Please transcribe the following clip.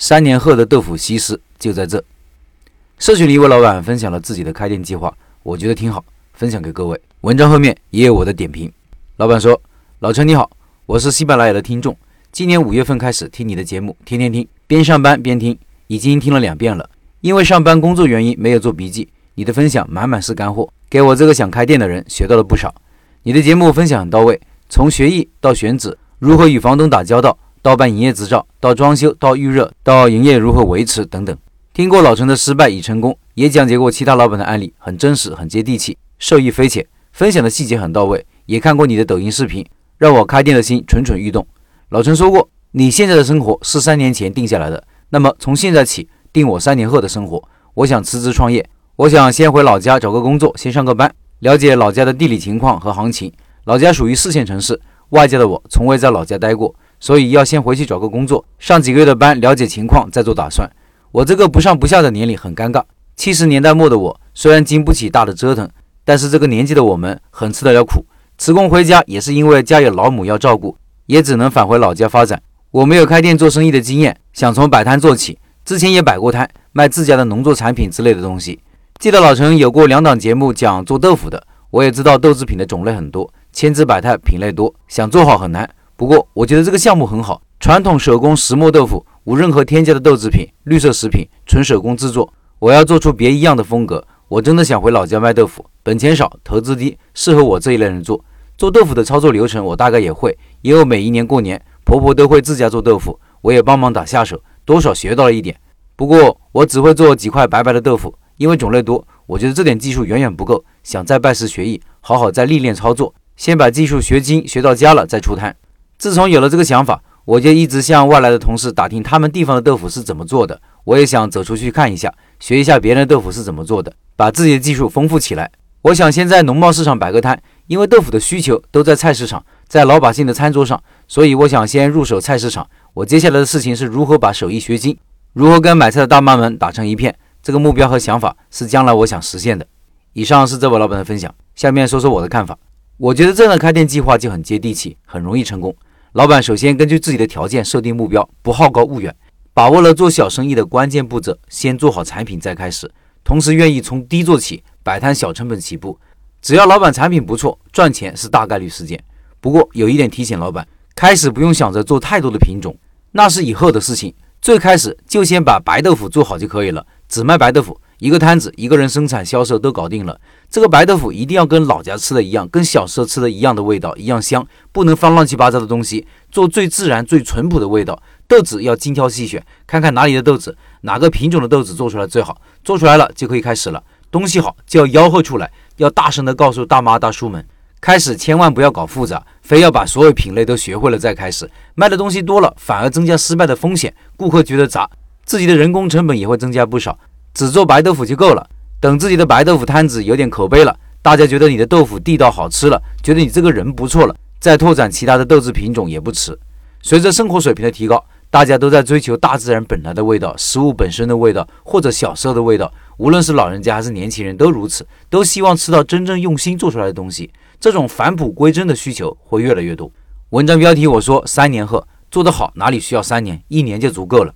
三年后的豆腐西施就在这。社群里一位老板分享了自己的开店计划，我觉得挺好，分享给各位。文章后面也有我的点评。老板说：“老陈你好，我是喜马拉雅的听众，今年五月份开始听你的节目，天天听，边上班边听，已经听了两遍了。因为上班工作原因没有做笔记，你的分享满满是干货，给我这个想开店的人学到了不少。你的节目分享很到位，从学艺到选址，如何与房东打交道。”到办营业执照，到装修，到预热，到营业如何维持等等。听过老陈的失败已成功，也讲解过其他老板的案例，很真实，很接地气，受益匪浅，分享的细节很到位。也看过你的抖音视频，让我开店的心蠢蠢欲动。老陈说过，你现在的生活是三年前定下来的，那么从现在起定我三年后的生活。我想辞职创业，我想先回老家找个工作，先上个班，了解老家的地理情况和行情。老家属于四线城市，外界的我从未在老家待过。所以要先回去找个工作，上几个月的班，了解情况，再做打算。我这个不上不下的年龄很尴尬。七十年代末的我，虽然经不起大的折腾，但是这个年纪的我们很吃得了苦。辞工回家也是因为家有老母要照顾，也只能返回老家发展。我没有开店做生意的经验，想从摆摊做起。之前也摆过摊，卖自家的农作产品之类的东西。记得老陈有过两档节目讲做豆腐的，我也知道豆制品的种类很多，千姿百态，品类多，想做好很难。不过，我觉得这个项目很好，传统手工石磨豆腐，无任何添加的豆制品，绿色食品，纯手工制作。我要做出别一样的风格。我真的想回老家卖豆腐，本钱少，投资低，适合我这一类人做。做豆腐的操作流程我大概也会，因为每一年过年，婆婆都会自家做豆腐，我也帮忙打下手，多少学到了一点。不过我只会做几块白白的豆腐，因为种类多，我觉得这点技术远远不够，想再拜师学艺，好好再历练操作，先把技术学精学到家了再出摊。自从有了这个想法，我就一直向外来的同事打听他们地方的豆腐是怎么做的。我也想走出去看一下，学一下别人的豆腐是怎么做的，把自己的技术丰富起来。我想先在农贸市场摆个摊，因为豆腐的需求都在菜市场，在老百姓的餐桌上，所以我想先入手菜市场。我接下来的事情是如何把手艺学精，如何跟买菜的大妈们打成一片。这个目标和想法是将来我想实现的。以上是这位老板的分享，下面说说我的看法。我觉得这样的开店计划就很接地气，很容易成功。老板首先根据自己的条件设定目标，不好高骛远，把握了做小生意的关键步骤，先做好产品再开始。同时愿意从低做起，摆摊小成本起步。只要老板产品不错，赚钱是大概率事件。不过有一点提醒老板，开始不用想着做太多的品种，那是以后的事情。最开始就先把白豆腐做好就可以了，只卖白豆腐。一个摊子，一个人生产销售都搞定了。这个白豆腐一定要跟老家吃的一样，跟小时候吃的一样的味道，一样香，不能放乱七八糟的东西，做最自然、最淳朴的味道。豆子要精挑细选，看看哪里的豆子，哪个品种的豆子做出来最好。做出来了就可以开始了。东西好就要吆喝出来，要大声的告诉大妈大叔们。开始千万不要搞复杂，非要把所有品类都学会了再开始。卖的东西多了，反而增加失败的风险。顾客觉得杂，自己的人工成本也会增加不少。只做白豆腐就够了。等自己的白豆腐摊子有点口碑了，大家觉得你的豆腐地道好吃了，觉得你这个人不错了，再拓展其他的豆制品种也不迟。随着生活水平的提高，大家都在追求大自然本来的味道，食物本身的味道，或者小时候的味道。无论是老人家还是年轻人，都如此，都希望吃到真正用心做出来的东西。这种返璞归真的需求会越来越多。文章标题我说三年后做得好，哪里需要三年？一年就足够了。